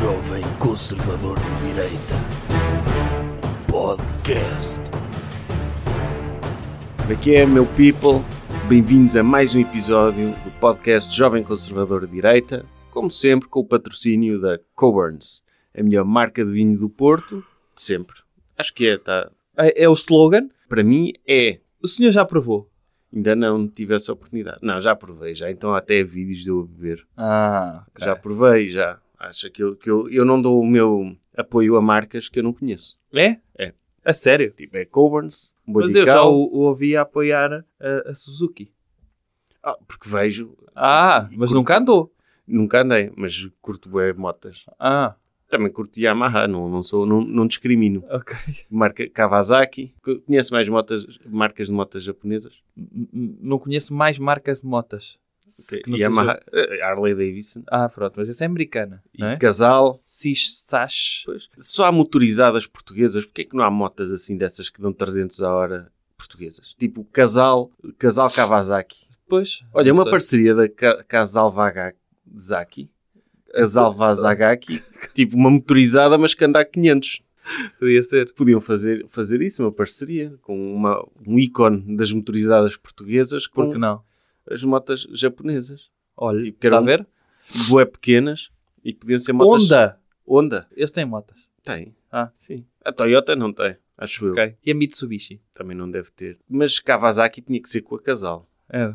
Jovem Conservador de Direita. Podcast. Aqui é, meu people. Bem-vindos a mais um episódio do podcast Jovem Conservador de Direita. Como sempre, com o patrocínio da Coburns, a melhor marca de vinho do Porto, de sempre. Acho que é, tá? É, é o slogan? Para mim, é. O senhor já provou? Ainda não tive essa oportunidade. Não, já provei, já. Então até vídeos de eu a beber. Ah, ok. Já provei, já. Acha que, eu, que eu, eu não dou o meu apoio a marcas que eu não conheço. É? É. A sério? Tipo, é Coburns, Mas eu já o, o ouvi a apoiar a, a Suzuki. Ah, porque vejo. Ah, mas curto- nunca andou. Nunca andei, mas curto bem motas. Ah, Também curto Yamaha, não, não, sou, não, não discrimino. ok. Marca Kawasaki. Co- Conheço mais motas, marcas de motas japonesas? N- Não conheço mais marcas de motas. Yamaha, seja- eh, Harley Davidson. Ah, pronto, mas essa é americana, E é? Casal. Sis, Sash. Pois. Só há motorizadas portuguesas. Porquê é que não há motas assim dessas que dão 300 a hora portuguesas? Tipo Casal, Casal Kawasaki. Pois. Olha, uma sei. parceria da Ca- Casal Vagaki. Casal Vazagaki. tipo uma motorizada, mas que anda a 500. Podia ser. Podiam fazer, fazer isso, uma parceria com uma, um ícone das motorizadas portuguesas com Por que não? As motas japonesas. Olha, Tipo, está a ver? Bué pequenas e podiam ser motas... Honda. Honda? Esse tem motas. Tem. Ah, Sim. A Toyota não tem, acho eu. ok. E a Mitsubishi? Também não deve ter. Mas Kawasaki tinha que ser com a Casal. É.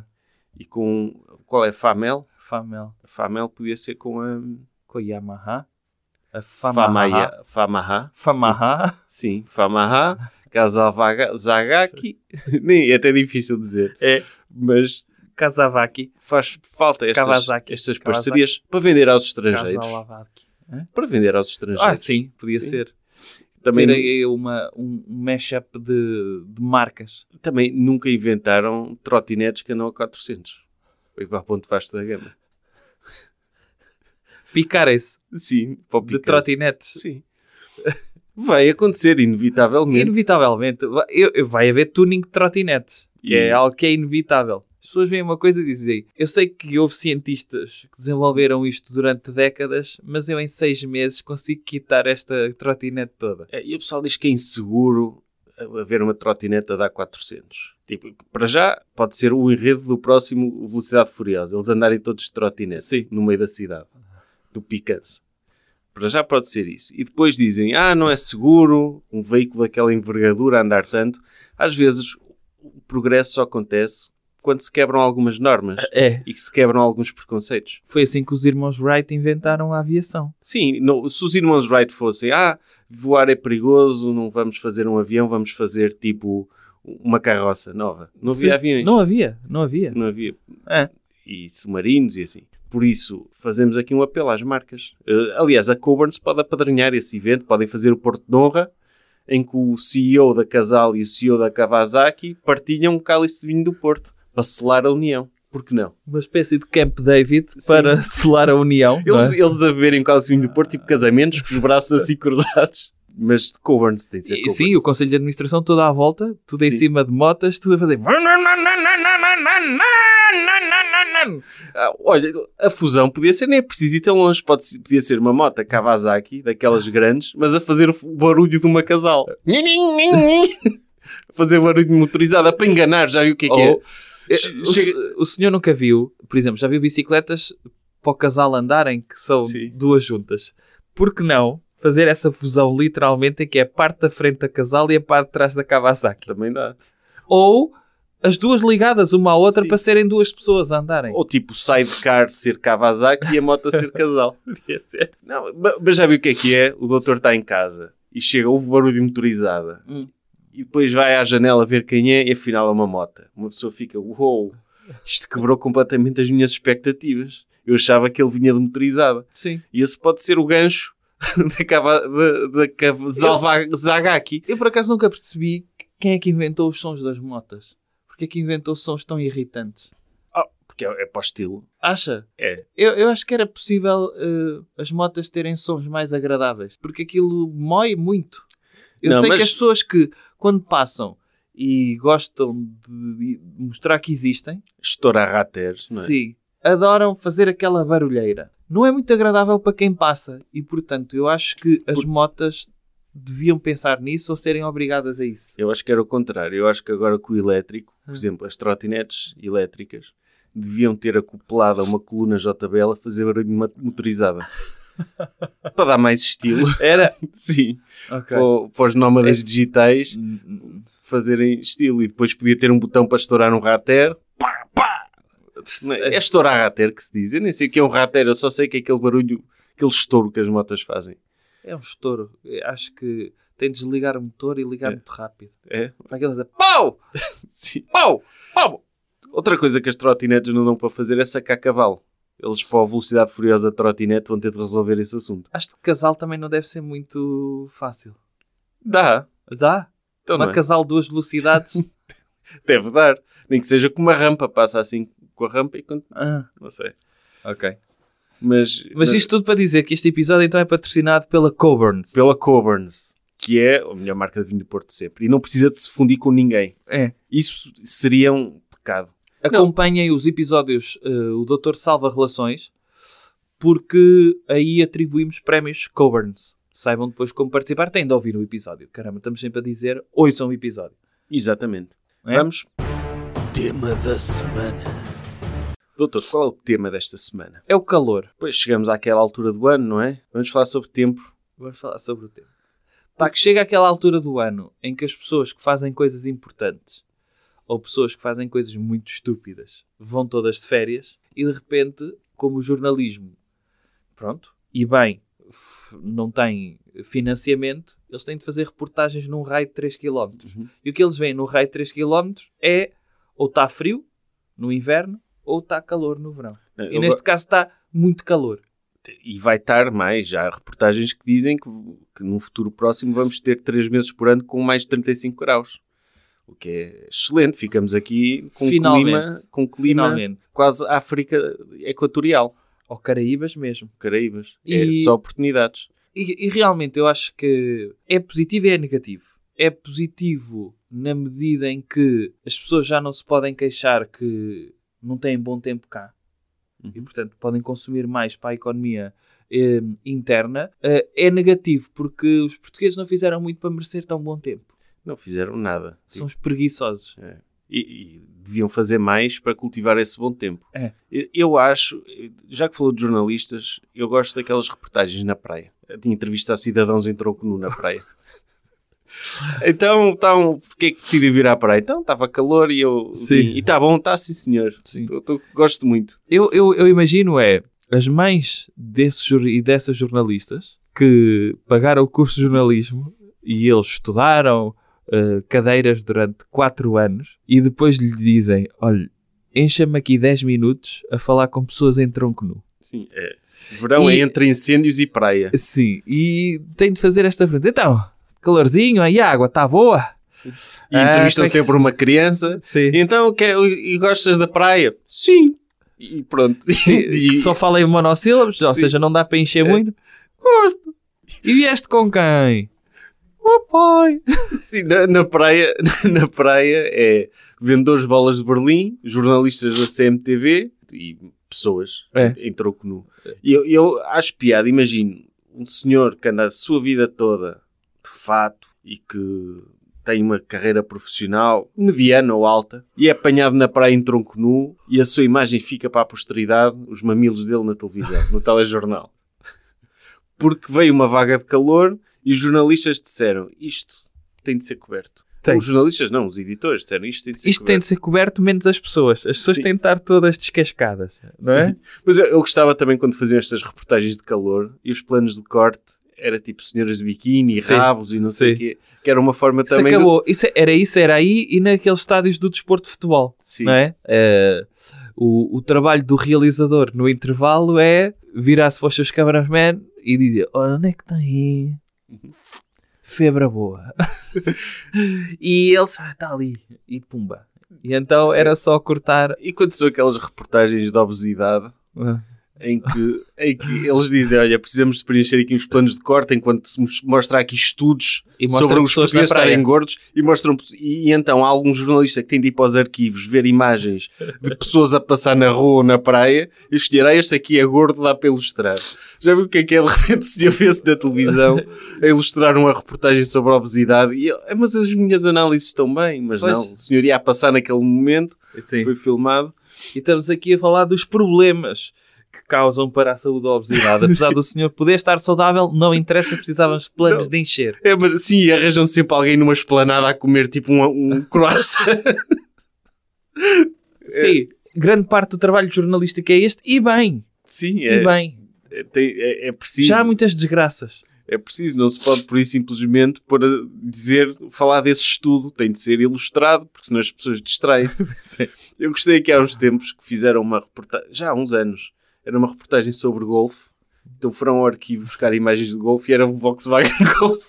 E com... Qual é? Famel? Famel. A Famel podia ser com a... Com a Yamaha. A Famaha. Famaha. Famaha. Sim, Sim, Famaha. Zagaki. Nem é até difícil dizer. É. Mas Kazavaki. faz falta estas, Kawasaki. estas Kawasaki. parcerias para vender aos estrangeiros. Para vender aos estrangeiros. Ah, sim, podia Sim. ser. Também, Ter uma, um, mashup de, de marcas. também nunca inventaram trotinetes que andam a 400. Foi para a ponto vasto da gama. Picarem-se Sim, para de trotinetes. Sim. Vai acontecer, inevitavelmente. Inevitavelmente. Vai, vai haver tuning de trotinetes. Que E- é algo que é inevitável. As pessoas veem uma coisa e dizem eu sei que houve cientistas que desenvolveram isto durante décadas, mas eu em seis meses consigo quitar esta trotinete toda. É, E o pessoal diz que é inseguro haver uma trotinete a dar 400. Tipo, para já, pode ser o enredo do próximo Velocidade Furiosa. Eles andarem todos de trotinete Sim. no meio da cidade. Do Picanço. Para já pode ser isso. E depois dizem, ah, não é seguro um veículo daquela envergadura andar tanto. Às vezes, o progresso só acontece quando se quebram algumas normas É. e que se quebram alguns preconceitos. Foi assim que os irmãos Wright inventaram a aviação. Sim, não- se os irmãos Wright fossem, ah, voar é perigoso, não vamos fazer um avião, vamos fazer tipo uma carroça nova. Não havia Sim. aviões. Não havia, não havia. Não havia. É. E submarinos e assim. Por isso, fazemos aqui um apelo às marcas. Eh, aliás, a Coburns pode apadrinhar esse evento, podem fazer o Porto de Honra, em que o CEO da Casal e o CEO da Kawasaki partilham um cálice de vinho do Porto, para selar a união. Por que não? Uma espécie de Camp David Sim. para selar a união. Eles, é? eles a beberem um vinho do Porto, tipo casamentos, com os braços assim cruzados. Mas de Coburns, tem de ser E- Coburns. Sim, o Conselho de Administração toda à volta, tudo em Sim. cima de motas, tudo a fazer. Ah, olha, a fusão podia ser, nem é preciso ir tão longe. Pode, ser- podia ser uma moto Kawasaki, daquelas grandes, mas a fazer o barulho de uma casal. fazer barulho de motorizada para enganar, já viu o que é que é? Eh, o, o senhor nunca viu, por exemplo, já viu bicicletas para o casal andarem, que são Sim. duas juntas. Por que não fazer essa fusão literalmente em que é a parte da frente da casal e a parte de trás da Kawasaki? Também dá. Ou as duas ligadas uma à outra Sim. para serem duas pessoas a andarem. Ou tipo, sidecar ser Kawasaki e a moto ser casal. Podia ser. Não, ma- mas já viu o que é que é? O doutor está em casa e chega, houve barulho de motorizada. Hum. E depois vai à janela ver quem é e afinal é uma moto. Uma pessoa fica, uou, isto quebrou completamente as minhas expectativas. Eu achava que ele vinha de motorizada. Sim. E esse pode ser o gancho da, cava, da, cava- Zalva- Zagaki. Eu por acaso nunca percebi quem é que inventou os sons das motas. Porque é que inventou sons tão irritantes? Ah, porque é, é para o estilo. Acha? É. Eu, eu acho que era possível eh, as motas terem sons mais agradáveis. Porque aquilo mói muito. Eu Não, sei mas- que as pessoas que, quando passam e gostam de, mostrar que existem, Estourar raters, não é? sim, adoram fazer aquela barulheira. não é muito agradável para quem passa. E, portanto, eu acho que as motas deviam pensar nisso ou serem obrigadas a isso. Eu acho que era o contrário. Eu acho que agora com o elétrico, por Ah. exemplo, as trotinetes elétricas deviam ter acoplado a uma coluna JBL a fazer barulho mo- motorizada. para dar mais estilo. Era? Sim. Ok. Para, para os nómadas É- digitais fazerem estilo. E depois podia ter um botão para estourar um rater. Pá, pá! É é estourar rater que se diz. Eu nem sei o que é um rater, eu só sei que é aquele barulho, aquele estouro que as motas fazem. É um estouro. Eu Acho que tem de desligar o motor e ligar É. muito rápido. É? Para aqueles a pau! Sim. Pau! Pau! Outra coisa que as trotinetes não dão para fazer é sacar cavalo. Eles, para a velocidade furiosa da trotinete, vão ter de resolver esse assunto. Acho que casal também não deve ser muito fácil. Dá. Dá? Então, Uma não é? casal de duas velocidades? Deve dar. Nem que seja com uma rampa. Passa assim com a rampa e... quando- ah, Não sei. ok. Mas, Mas isto tudo para dizer que este episódio então é patrocinado pela Coburns. Pela Coburns, que é a melhor marca de vinho do Porto sempre. E não precisa de se fundir com ninguém. É. Isso seria um pecado. Acompanhem os episódios eh, O Doutor Salva Relações, porque aí atribuímos prémios Coburns. Saibam depois como participar, têm de ouvir o episódio. Caramba, estamos sempre a dizer, ouçam o episódio. Exatamente. É? Vamos. Tema da semana. Doutor, qual é o tema desta semana? É o calor. Pois chegamos àquela altura do ano, não é? Vamos falar sobre tempo. Vamos falar sobre o tema. Tá, que chega àquela altura do ano em que as pessoas que fazem coisas importantes ou pessoas que fazem coisas muito estúpidas vão todas de férias e de repente, como o jornalismo, pronto, e bem, não tem financiamento, eles têm de fazer reportagens num raio de 3 km. Uhum. E o que eles veem no raio de 3 km é ou está frio no inverno ou está calor no verão. E Eu neste caso está muito calor. E vai estar mais. Já há reportagens que dizem que, que num futuro próximo vamos ter 3 meses por ano com mais de 35 graus. O que é excelente. Ficamos aqui com Finalmente. clima, com clima Finalmente. quase África Equatorial. Ou Caraíbas mesmo. Caraíbas. E- É só oportunidades. E, e realmente eu acho que é positivo e é negativo. É positivo na medida em que as pessoas já não se podem queixar que não têm bom tempo cá e, portanto, podem consumir mais para a economia eh, interna. Eh, é negativo porque os portugueses não fizeram muito para merecer tão bom tempo. Não fizeram nada. São os preguiçosos. E, e deviam fazer mais para cultivar esse bom tempo. É. Eu, acho, já que falou de jornalistas, eu gosto daquelas reportagens na praia. Tinha entrevista a cidadãos em tronco nu na praia. então, então, porque é que decidiu vir à praia? Então, estava calor e eu... Sim. E está bom, está sim senhor. Sim. Tô- tô- gosto muito. Eu, eu, eu imagino é as mães desses e dessas jornalistas que pagaram o curso de jornalismo e eles estudaram eh, cadeiras durante 4 anos e depois lhe dizem: Olha, encha-me aqui 10 minutos a falar com pessoas em tronco nu. Sim, é. Verão E- é entre incêndios e praia. Sim, e tem de fazer esta pergunta: Então, calorzinho, aí a água está boa? E Ah, entrevistam é que sempre se- uma criança. Sim. Então, quer, e gostas da praia? Sim. E pronto. E- Que só fala em monossílabos, ou Sim. seja, não dá para encher É. muito. Gosto. E vieste com quem? O pai. Sim, na, na praia, na praia é vendedores de bolas de Berlim, jornalistas da CMTV e pessoas É. em, em troco nu. E eu, eu acho piada, imagino, um senhor que anda a sua vida toda de fato e que tem uma carreira profissional mediana ou alta e é apanhado na praia em tronco nu e a sua imagem fica para a posteridade, os mamilos dele na televisão, no telejornal. Porque veio uma vaga de calor e os jornalistas disseram isto tem de ser coberto. Tem. Os jornalistas não, os editores disseram isto tem de ser Isto tem coberto. de ser coberto menos as pessoas. As pessoas Sim. têm de estar todas descascadas. Não é? Sim. Mas eu, eu gostava também quando faziam estas reportagens de calor e os planos de corte era tipo senhoras de biquíni, Sim. rabos e não sei o quê, que era uma forma Isso também acabou. Isso, era isso, era aí e naqueles estádios do desporto de futebol. Sim. Não é? Eh, o, o trabalho do realizador no intervalo é virar-se para os seus cameraman e dizer: "Olha, onde é que está aí? Febra boa. e eles, ah, está ali. E pumba. E então era só cortar. E quando são aquelas reportagens de obesidade, Ah, em que, em que eles dizem, olha, precisamos de preencher aqui uns planos de corte enquanto se mos- mostra aqui estudos sobre os portugueses estarem gordos e mostram e, e então há algum jornalista que tem de ir para os arquivos ver imagens de pessoas a passar na rua ou na praia e escolher, ah, este aqui é gordo, dá para ilustrar. Já viu o que é que é de repente senhor vê-se na televisão a ilustrar uma reportagem sobre a obesidade e eu, "Ah, mas as minhas análises estão bem, mas Pois. não, o senhor ia a passar naquele momento, Sim. foi filmado. E estamos aqui a falar dos problemas que causam para a saúde a obesidade. Apesar do senhor poder estar saudável, não interessa, precisávamos de planos Não. de encher. É, mas sim, arranjam sempre alguém numa esplanada a comer tipo um, um croissant. Sim, grande parte do trabalho jornalístico é este, e bem, sim, e é, bem. é, é- é preciso. Já há muitas desgraças. É preciso, não se pode por isso simplesmente pôr a dizer, falar desse estudo, tem de ser ilustrado, porque senão as pessoas distraem-se. Eu gostei aqui há uns tempos que fizeram uma reportagem, já há uns anos, era uma reportagem sobre golfe, então foram ao arquivo buscar imagens de golfe e era um Volkswagen Golf.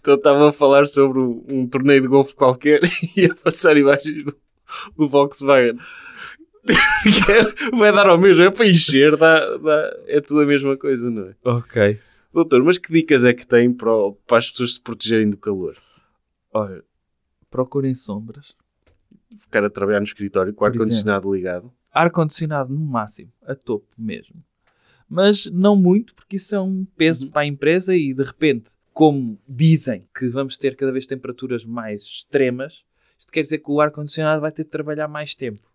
Então estavam a falar sobre um, um torneio de golfe qualquer e a passar imagens do, do Volkswagen. É- vai dar ao mesmo, é para encher, dá, dá- é tudo a mesma coisa, não é? Ok. Doutor, mas que dicas é que tem para, para as pessoas se protegerem do calor? Olha, procurem sombras. Ficar a trabalhar no escritório com o ar-condicionado ligado? Ar-condicionado no máximo, a topo mesmo. Mas não muito, porque isso é um peso para a empresa e de repente, como dizem que vamos ter cada vez temperaturas mais extremas, isto quer dizer que o ar-condicionado vai ter de trabalhar mais tempo.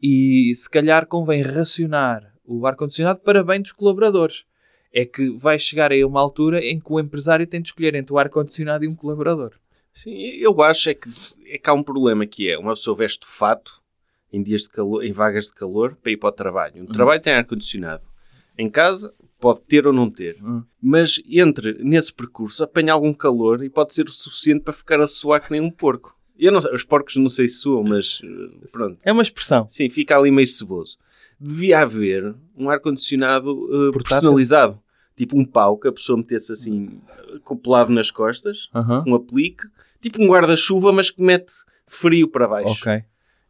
E se calhar convém racionar o ar-condicionado para bem dos colaboradores. É que vai chegar aí uma altura em que o empresário tem de escolher entre o ar-condicionado e um colaborador. Sim, eu acho é que, é que há um problema que é, uma pessoa veste fato em dias de calor, em vagas de calor, para ir para o trabalho. No trabalho tem ar-condicionado. Em casa, pode ter ou não ter. Hum. Mas entre nesse percurso, apanha algum calor e pode ser o suficiente para ficar a suar que nem um porco. Eu não os porcos não sei se suam, mas eh, pronto. É uma expressão. Sim, fica ali meio ceboso. Devia haver um ar-condicionado Portátil? personalizado. Tipo um pau que a pessoa metesse assim, acoplado nas costas, com um aplique. Tipo um guarda-chuva, mas que mete frio para baixo. Ok.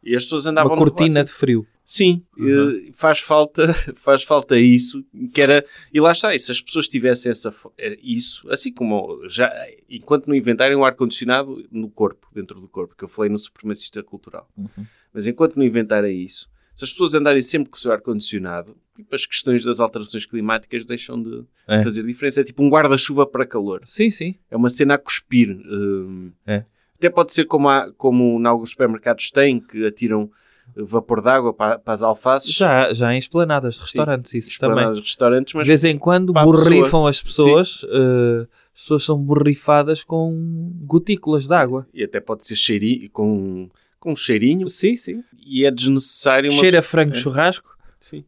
E as pessoas andavam Uma cortina de frio. Sim, Uhum. eh, faz falta, faz falta isso, que era, e lá está, e se as pessoas tivessem essa, eh, isso, assim como já, enquanto não inventarem um ar-condicionado no corpo, dentro do corpo, que eu falei no supremacista cultural, Uhum. mas enquanto não inventarem isso, se as pessoas andarem sempre com o seu ar-condicionado, tipo, as questões das alterações climáticas deixam de É. fazer diferença. É tipo um guarda-chuva para calor. Sim, sim. É uma cena a cuspir. hum. É. Até pode ser como, há, como em alguns supermercados têm, que atiram eh, vapor de água para, para as alfaces. Já, já em esplanadas de restaurantes, isso Esplanada também. dos restaurantes, mas de vez em quando borrifam as pessoas, eh, as pessoas são borrifadas com gotículas de água. e até pode ser cheirinho, com, com um cheirinho Sim, sim. e é desnecessário uma... Cheira frango É. churrasco. Sim.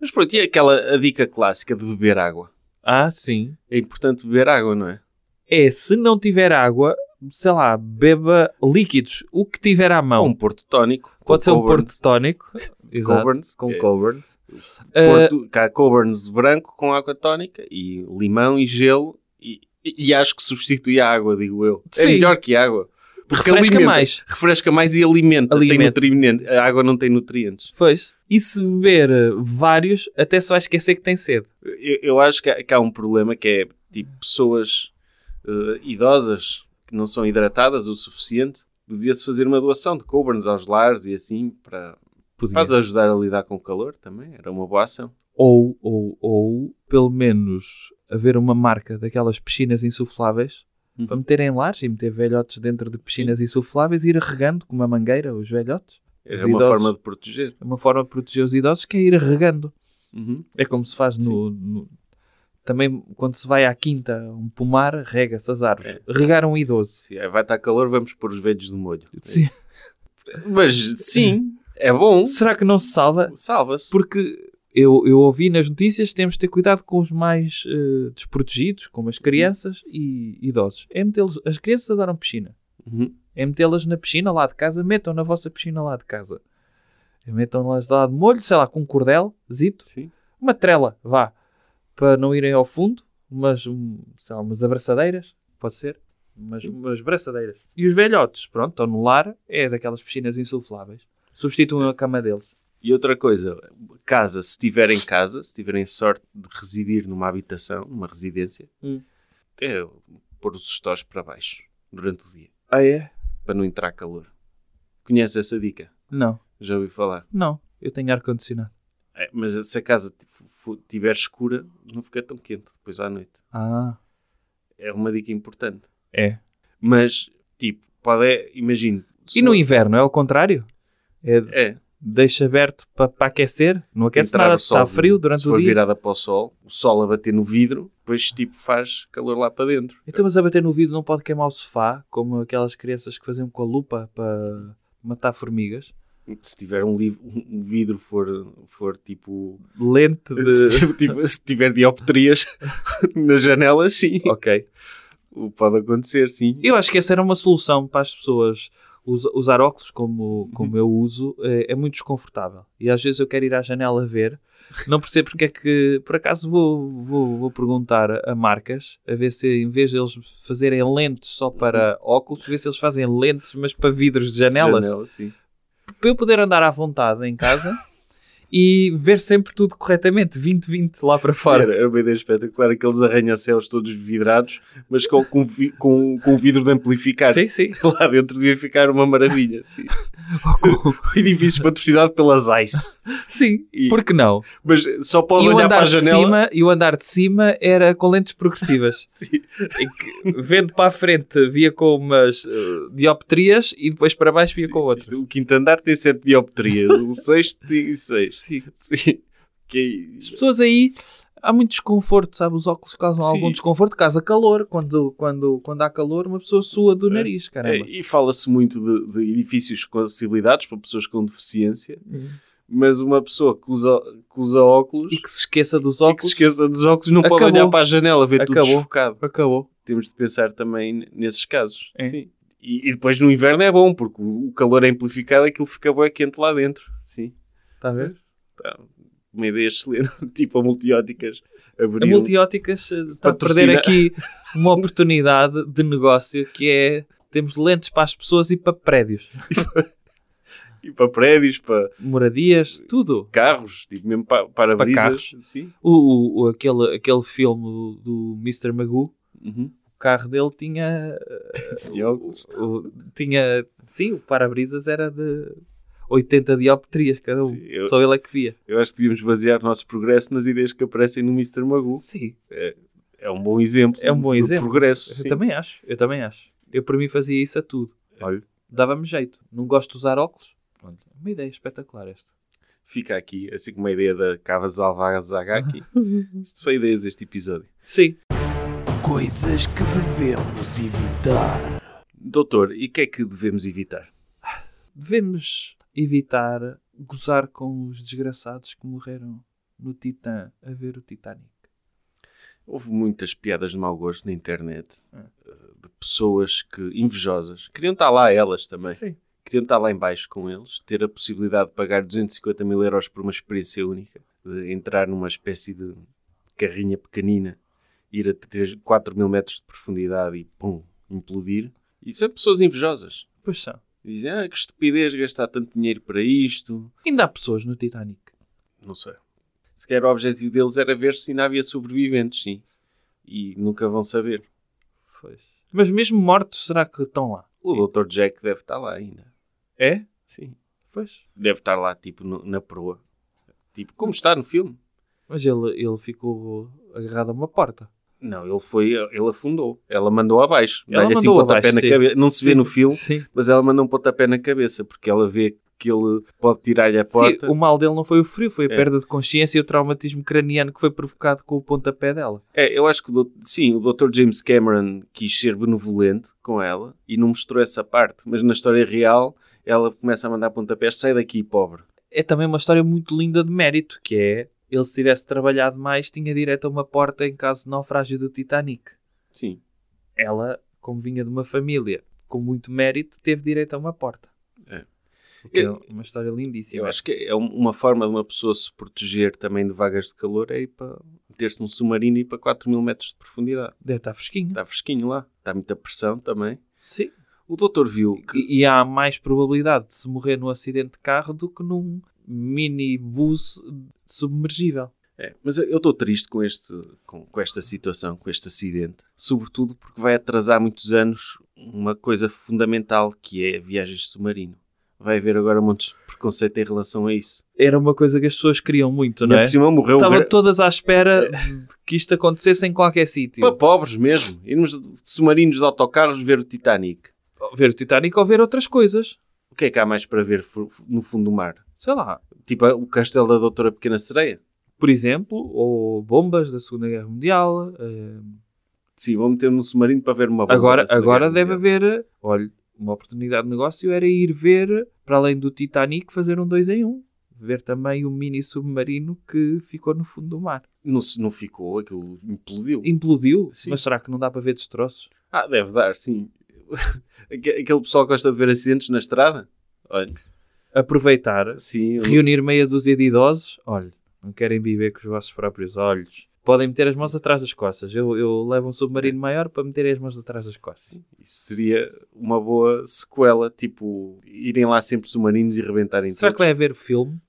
Mas pronto, e aquela a dica clássica de beber água? Ah, sim. É importante beber água, não é? É, se não tiver água, sei lá, beba líquidos, o que tiver à mão. um porto tónico. Pode ser um porto tónico. Exato, Coburns, com é. Coburns. Eh, Porto, cá, Coburns branco com água tónica e limão e gelo e, e- acho que substitui a água, digo eu. É Sim. melhor que a água. Refresca mais. Refresca mais e alimenta. Tem Alimenta. nutrientes. A água não tem nutrientes. Pois. E se beber vários, até se vai esquecer que tem sede. Eu, eu acho que há, que há um problema que é tipo pessoas eh, idosas que não são hidratadas o suficiente. Devia-se fazer uma doação de Coburns aos lares e assim para, para ajudar a lidar com o calor também. Era uma boa ação. Ou, ou, ou, pelo menos, haver uma marca daquelas piscinas insufláveis Uhum. para meterem em lares e meter velhotes dentro de piscinas insufláveis e ir regando com uma mangueira os velhotes. Era Os uma idosos. forma de proteger. É uma forma de proteger os idosos que é ir regando. Uhum. É como se faz no, no- Também quando se vai à quinta, um pomar, rega-se as árvores. Regar um idoso. Se vai estar calor, vamos pôr os velhos de molho. Sim. Mas sim, é bom. Será que não se salva? Salva-se. Porque eu, eu ouvi nas notícias que temos de ter cuidado com os mais eh, desprotegidos, como as crianças e idosos. É metê-los. As crianças adoram piscina. Uhum. É metê-las na piscina lá de casa. Metam na vossa piscina lá de casa. Metam-las lá de molho, sei lá, com um cordel, zito. Sim. Uma trela, vá. Para não irem ao fundo. Umas, um, sei lá, umas abraçadeiras. Pode ser. Umas, umas braçadeiras. E os velhotes, pronto, estão no lar. É daquelas piscinas insufláveis. Substituem a cama deles. E outra coisa, casa, se estiver em casa, se tiverem sorte de residir numa habitação, numa residência, Hum. é pôr os stores para baixo durante o dia, Ah, é? para não entrar calor. Conhece essa dica? Não. Já ouvi falar. Não. Eu tenho ar-condicionado. É, mas se a casa estiver escura, não fica tão quente depois à noite. Ah. É uma dica importante. É. Mas, tipo, pode é, imagine. se E no inverno é ao contrário? É, É, deixa aberto para aquecer? Não aquece entrar nada, o está frio durante se o for dia. virada para o sol, o sol a bater no vidro, depois tipo faz calor lá para dentro. Então, mas a bater no vidro não pode queimar o sofá, como aquelas crianças que faziam com a lupa para matar formigas. Se tiver um, livro, um vidro for, for tipo. Lente de. Se, tiver, se tiver dioptrias nas janelas, sim. ok. Pode acontecer, sim. Eu acho que essa era uma solução para as pessoas us- usar óculos como, como eu uso. É, é muito desconfortável. E às vezes eu quero ir à janela ver. Não percebo porque é que. Por acaso vou, vou, vou perguntar a marcas a ver se em vez de eles fazerem lentes só para óculos, ver se eles fazem lentes, mas para vidros de janelas. Janela, sim. Para eu poder andar à vontade em casa e ver sempre tudo corretamente, 20-20 lá para fora. Era, era uma ideia espetacular, aqueles arranha-céus todos vidrados, mas com, com, com, com vidro de amplificar. Sim, sim. Lá dentro devia ficar uma maravilha. Sim. O edifício patrocinado pelas ICE. sim, E- por que não? Mas só pode E olhar para a janela. cima, e o andar de cima era com lentes progressivas. Sim. que, vendo para a frente via com umas eh, dioptrias e depois para baixo via com outras. O quinto andar tem sete dioptrias, o sexto tem seis. Sim. Sim. Que As pessoas aí há muito desconforto, sabe? Os óculos causam Sim. algum desconforto, causa calor. Quando, quando, quando há calor, uma pessoa sua do nariz, é, caramba. e fala-se muito de, de edifícios com acessibilidades para pessoas com deficiência, Hum. mas uma pessoa que usa, que usa óculos E que se esqueça dos e que óculos, se esqueça dos óculos não pode Acabou. olhar para a janela, ver tudo Acabou. desfocado. acabou. Temos de pensar também nesses casos. É. Sim. E, e depois no inverno é bom, porque o o calor é amplificado e aquilo fica bem quente lá dentro. Sim. Está a ver? Tá. Uma ideia excelente. tipo a multióticas A abriu. Multióticas eh, está a Patrocina. perder aqui uma oportunidade de negócio que é temos lentes para as pessoas e para prédios, E para prédios, para moradias, tudo. carros, tipo mesmo para, para Para carros. Sim. O, o- o- aquele, aquele filme do Mr. Magoo, Uhum. o carro dele tinha, E óculos. o- tinha sim, o para-brisas era de 80 dioptrias cada um. Sim, eu- Só ele é que via. Eu acho que devíamos basear o nosso progresso nas ideias que aparecem no Mr. Magoo. Sim, É um bom exemplo. É um bom exemplo. progresso. eu sim. também acho. Eu também acho. Eu para mim fazia isso a tudo. Olha, Dava-me jeito. Não gosto de usar óculos. Pronto. Uma ideia espetacular esta. fica aqui, assim como a ideia da Cavas Alvazaga aqui. Isto são ideias deste episódio. Sim. Coisas que devemos evitar. Doutor, e o que é que devemos evitar? Devemos evitar gozar com os desgraçados que morreram no Titã a ver o Titanic. Houve muitas piadas de mau gosto na internet É. eh, de pessoas que, invejosas, queriam estar lá elas também. Sim. Queriam estar lá em baixo com eles, ter a possibilidade de pagar 250 mil euros por uma experiência única, de entrar numa espécie de carrinha pequenina, ir a 3, 4 mil metros de profundidade e pum, implodir. E são pessoas invejosas. Pois são. E dizem, ah, que estupidez gastar tanto dinheiro para isto. Ainda há pessoas no Titanic. Não sei. Se calhar o objetivo deles era ver se ainda havia sobreviventes, sim. E nunca vão saber. Pois. Mas mesmo mortos, será que estão lá? O Dr. Jack deve estar lá ainda. É? Sim. Pois. Deve estar lá, tipo, no- na proa. Tipo, como está no filme. Mas ele, ele ficou agarrado a uma porta. Não, ele foi, ele afundou. Ela mandou abaixo. Ela Dá-lhe assim mandou um pontapé abaixo, na sim. cabeça. Não se vê Sim. no filme, Sim. mas ela manda um pontapé na cabeça, porque ela vê que ele pode tirar-lhe a porta. Sim, o mal dele não foi o frio, foi a É. perda de consciência e o traumatismo craniano que foi provocado com o pontapé dela. É, eu acho que, o sim, o Dr. James Cameron quis ser benevolente com ela e não mostrou essa parte. Mas na história real, ela começa a mandar pontapés, sai daqui, pobre. É também uma história muito linda de mérito, que é, ele se tivesse trabalhado mais, tinha direito a uma porta em caso de naufrágio do Titanic. Sim. Ela, como vinha de uma família com muito mérito, teve direito a uma porta. É. O que Eu- é uma história lindíssima. Eu acho que é um- uma forma de uma pessoa se proteger também de vagas de calor é ir para meter-se num submarino e ir para 4 mil metros de profundidade. Deve estar fresquinho. Está fresquinho lá. Está muita pressão também. Sim. O doutor viu que... E, e há mais probabilidade de se morrer num acidente de carro do que num minibus submergível. É, mas eu estou triste com, este, com, com esta situação, com este acidente. Sobretudo porque vai atrasar muitos anos uma coisa fundamental que é viagens de submarino. Vai haver agora montes de preconceito em relação a isso. Era uma coisa que as pessoas queriam muito, não é? por cima morreu Estavam gra- todas à espera de que isto acontecesse em qualquer sítio. para pobres mesmo. Irmos de submarinos de autocarros ver o Titanic. Ver o Titanic ou ver outras coisas. O que é que há mais para ver no fundo do mar? Sei lá. Tipo o castelo da Doutora Pequena Sereia? Por exemplo, ou bombas da Segunda Guerra Mundial. eh, Sim, vou meter num submarino para ver uma bomba. Agora, agora deve Mundial. haver, olha, uma oportunidade de negócio era ir ver, para além do Titanic, fazer um 2 em 1. Ver também o mini submarino que ficou no fundo do mar. Não, não ficou, aquilo implodiu. Implodiu, Sim. mas será que não dá para ver destroços? Ah, deve dar, sim. Aque- Aquele pessoal que gosta de ver acidentes na estrada? Olha, Aproveitar, sim. eu- reunir meia dúzia de idosos, olha, não querem viver com os vossos próprios olhos. Podem meter as mãos atrás das costas. Eu, eu levo um submarino maior para meterem as mãos atrás das costas. Isso seria uma boa sequela, tipo, irem lá sempre submarinos e rebentarem Será que vai haver filme?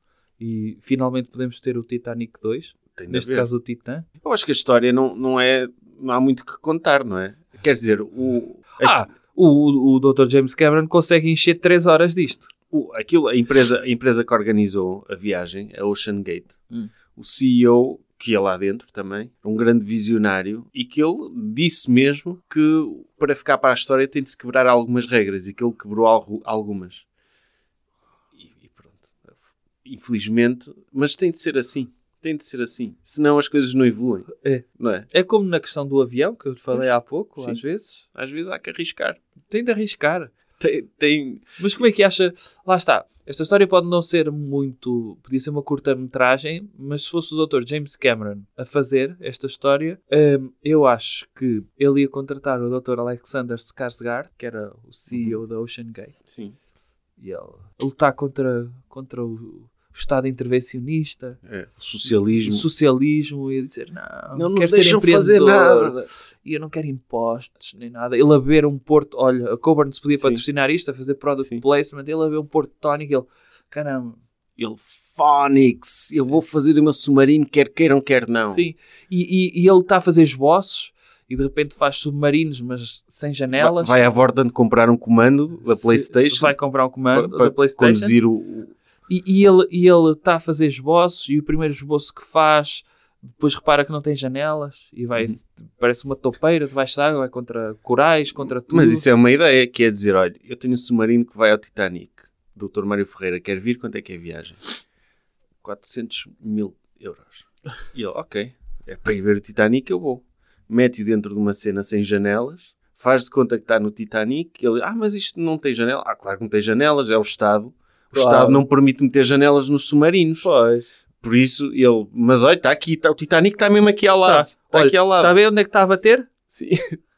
E finalmente podemos ter o Titanic 2? Tem de Neste haver. caso o Titã? Eu acho que a história não, não é... Não há muito que contar, não é? Quer dizer, o... Ah, o, o Dr. James Cameron consegue encher 3 horas disto. O- aquilo, a, empresa, a empresa que organizou a viagem, a Ocean Gate, Hum. o CEO que ia lá dentro também, um grande visionário, e que ele disse mesmo que para ficar para a história tem de se quebrar algumas regras, e que ele quebrou algu- algumas. E, e pronto. Infelizmente, mas tem de ser assim. Tem de ser assim. Senão as coisas não evoluem. É. Não é? É como na questão do avião, que eu te falei há pouco, Sim. às vezes. Às vezes há que arriscar. Tem de arriscar. Tem, tem- Mas como é que acha? Lá está. Esta história pode não ser muito. Podia ser uma curta-metragem, mas se fosse o Dr. James Cameron a fazer esta história, hum, eu acho que ele ia contratar o Dr. Alexander Skarsgård, que era o CEO da Ocean Gate, Sim. e ele lutar contra, contra o, o Estado intervencionista, É, socialismo. socialismo, e dizer: Não, não nos quero ser empreendedor." nada. e eu não quero impostos nem nada. Ele a ver um porto, olha, a Coburn se podia Sim. patrocinar isto, a fazer product Sim. placement, ele a ver um porto tónico, ele, caramba, Ele, Phonics, eu vou fazer o meu submarino, quer queiram, quer não. sim. E, e- e ele está a fazer esboços e de repente faz submarinos, mas sem Vai, janelas. vai à Vordan comprar um comando da Se- Playstation Vai comprar um comando para, da Playstation. conduzir o... E, e ele e ele está a fazer esboços e o primeiro esboço que faz depois repara que não tem janelas e vai Uhum. parece uma topeira debaixo de água vai contra corais contra tudo Mas isso é uma ideia, que é dizer, olha, eu tenho um submarino que vai ao Titanic. Doutor Mário Ferreira quer vir, quanto é que é a viagem? 400 mil euros. E ele, ok, é para ir ver o Titanic, eu vou. Mete-o dentro de uma cena sem janelas, faz de conta que está no Titanic, ele, ah, mas isto não tem janela. Ah, claro que não tem janelas, é o Estado. O Claro. Estado não permite meter janelas nos submarinos. pois Por isso, ele, mas olha, está aqui, tá, o Titanic está mesmo aqui ao lado. Tá. Está Olha, aqui ao lado. está a ver onde é que está a bater? Sim,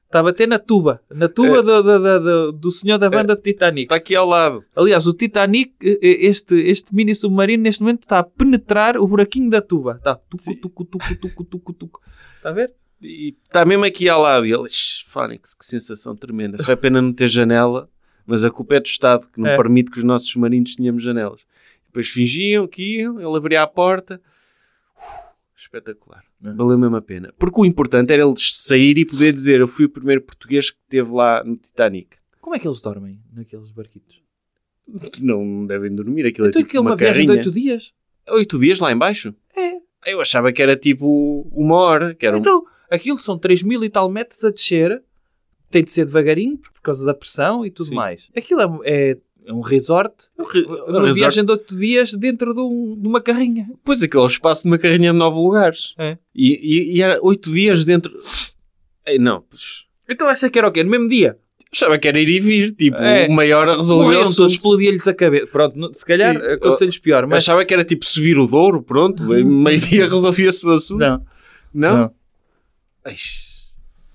Está a bater na tuba. Na tuba É. do, do, do, do- do senhor da banda de Titanic. está aqui ao lado. Aliás, o Titanic, este, este mini submarino, neste momento está a penetrar o buraquinho da tuba. Está tucu, tucu, tucu, tucu, tucu, tucu. Está a ver? E está mesmo aqui ao lado. E ele, "Ixi, Fónix, que sensação tremenda. Só é pena não ter janela, mas a culpa é do Estado, que não É. permite que os nossos submarinos tenhamos janelas. Depois fingiam que iam, ele abria a porta. Uf, espetacular. É. Valeu mesmo a pena. Porque o importante era ele sair e poder dizer: Eu fui o primeiro português que esteve lá no Titanic. Como é que eles dormem naqueles barquitos? Não devem dormir, aquilo Então é tipo aquilo é uma, uma viagem de carrinha. oito dias. Oito dias lá embaixo? É. Eu achava que era tipo uma hora. Que era um... Então, aquilo são 3 mil e tal metros a descer. Tem de ser devagarinho por causa da pressão e tudo Sim. mais. Aquilo é, é, é um resort. um re- Uma um resort- viagem de 8 dias dentro de, um- de uma carrinha. Pois aquele é o espaço de uma carrinha de nove lugares. É. E, e- e era oito dias dentro. Ei, não, pois. Então acha que era o quê? No mesmo dia? Achava que era ir e vir. Tipo, É. uma hora resolveu o Morriam todos, explodia-lhes a cabeça. Pronto, se calhar Sim. aconselho-lhes pior, mas... Achava que era tipo subir o Douro, pronto. em meio-dia resolvia-se o assunto. Não, Não? não. Eish.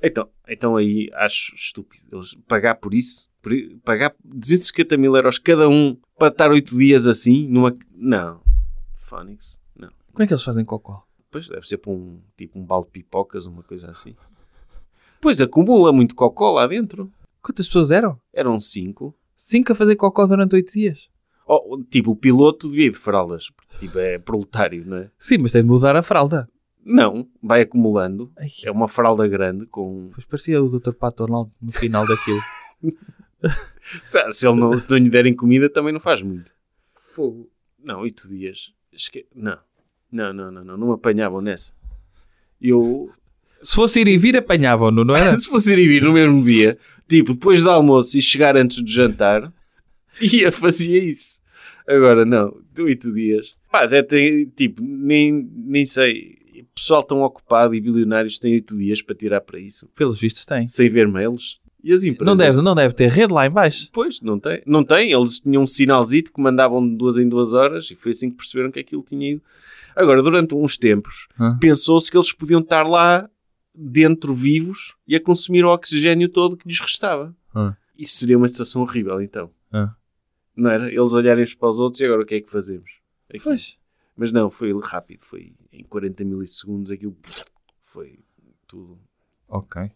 Então, então aí acho estúpido. Eles pagar por isso. por pagar 250 mil euros cada um para estar oito dias assim numa. Não. Phonics. Não. Como é que eles fazem cocó? Pois deve ser para um tipo um balde de pipocas, uma coisa assim. Pois acumula muito cocó lá dentro. Quantas pessoas eram? Eram cinco. Cinco a fazer cocó durante oito dias. Oh, tipo, o piloto devia ir de fraldas. porque, Tipo, é proletário, não é? Sim, mas tem de mudar a fralda. Não, vai acumulando. Ai, É uma fralda grande com... Pois parecia o Dr. Pato Donald no final daquilo. Se se ele não, se não lhe derem comida, também não faz muito. Fogo. Não, oito dias. Esque... Não. Não, não, não, não. Não me apanhavam nessa. Eu, Se fosse ir e vir, apanhavam-no, não era? se fosse ir e vir no mesmo dia, tipo, depois do almoço e chegar antes do jantar, ia, fazia isso. Agora, não, oito dias. Pá, até tem, tipo, nem, nem sei. Pessoal tão ocupado e bilionários têm oito dias para tirar para isso. Pelos vistos tem. Sem ver mails. E as empresas? Não deve, não deve ter rede lá em baixo. Pois, não tem. Não tem. Eles tinham um sinalzito que mandavam de duas em duas horas e foi assim que perceberam que aquilo tinha ido. Agora, durante uns tempos, Hã? pensou-se que eles podiam estar lá dentro vivos e a consumir o oxigênio todo que lhes restava. Hã? Isso seria uma situação horrível, então. Hã? Não era? Eles olharem uns para os outros e agora o que é que fazemos? Aqui. Pois. Mas não, foi rápido. Foi em 40 milissegundos aquilo foi tudo. Ok.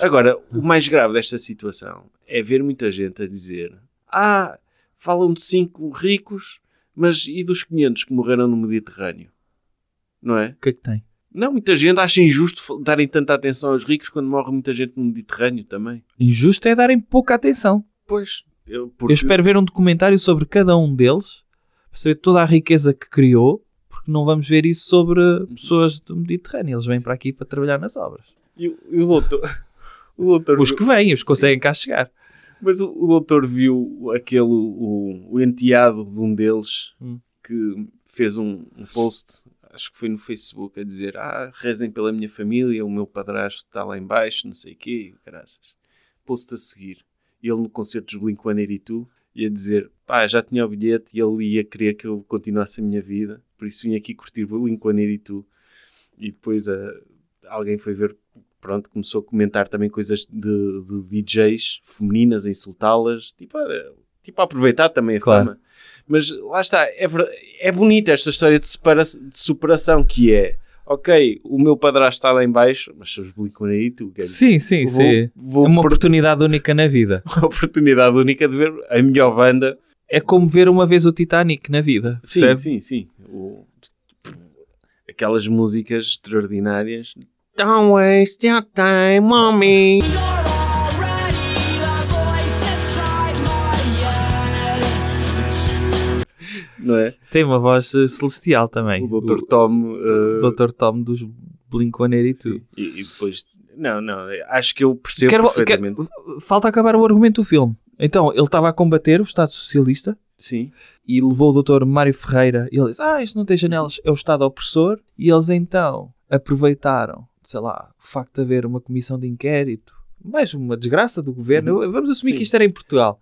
Agora, o mais grave desta situação é ver muita gente a dizer ah, falam de cinco ricos, mas e dos 500 que morreram no Mediterrâneo? Não é? O que é que tem? Não, muita gente acha injusto darem tanta atenção aos ricos quando morre muita gente no Mediterrâneo também. Injusto é darem pouca atenção. Pois, eu, Eu porque, espero ver um documentário sobre cada um deles, para saber toda a riqueza que criou, porque não vamos ver isso sobre pessoas do Mediterrâneo. Eles vêm para aqui para trabalhar nas obras. E, o- e o doutor... O doutor Os que vêm, os que conseguem cá chegar. Mas o, o doutor viu aquele, o, o enteado de um deles Hum. que fez um, um post, acho que foi no Facebook, a dizer: Ah, rezem pela minha família, o meu padrasto está lá em baixo, não sei o quê, graças. Post a seguir. Ele no concerto dos Blink-182 ia dizer: Pá, já tinha o bilhete e ele ia querer que eu continuasse a minha vida, por isso vim aqui curtir Blink-182. E depois a, alguém foi ver pronto, começou a comentar também coisas de, de DJs femininas, a insultá-las, tipo, a- tipo a aproveitar também a Claro. fama. Mas lá está, é, é bonita esta história de, de superação que é, ok, o meu padrasto está lá em baixo, mas se os blincam aí, tu queres Sim, sim, vou, sim. vou É uma per- oportunidade única na vida. uma oportunidade única de ver a melhor banda. É como ver uma vez o Titanic na vida. Sim, percebe? sim, sim. O- aquelas músicas extraordinárias. Don't waste your time on me. Não é? Tem uma voz eh, celestial também. O Dr. Tom. uh, o Dr. Tom dos Blink-182. E, e depois. Não, não, acho que eu percebo Quero- perfeitamente. quero- falta acabar o argumento do filme. Então, ele estava a combater o Estado Socialista Sim. e levou o Dr. Mário Ferreira e ele disse, ah, isto não tem janelas, é o Estado opressor. E eles então aproveitaram, sei lá, o facto de haver uma comissão de inquérito, mais uma desgraça do governo. Vamos assumir Sim. que isto era em Portugal.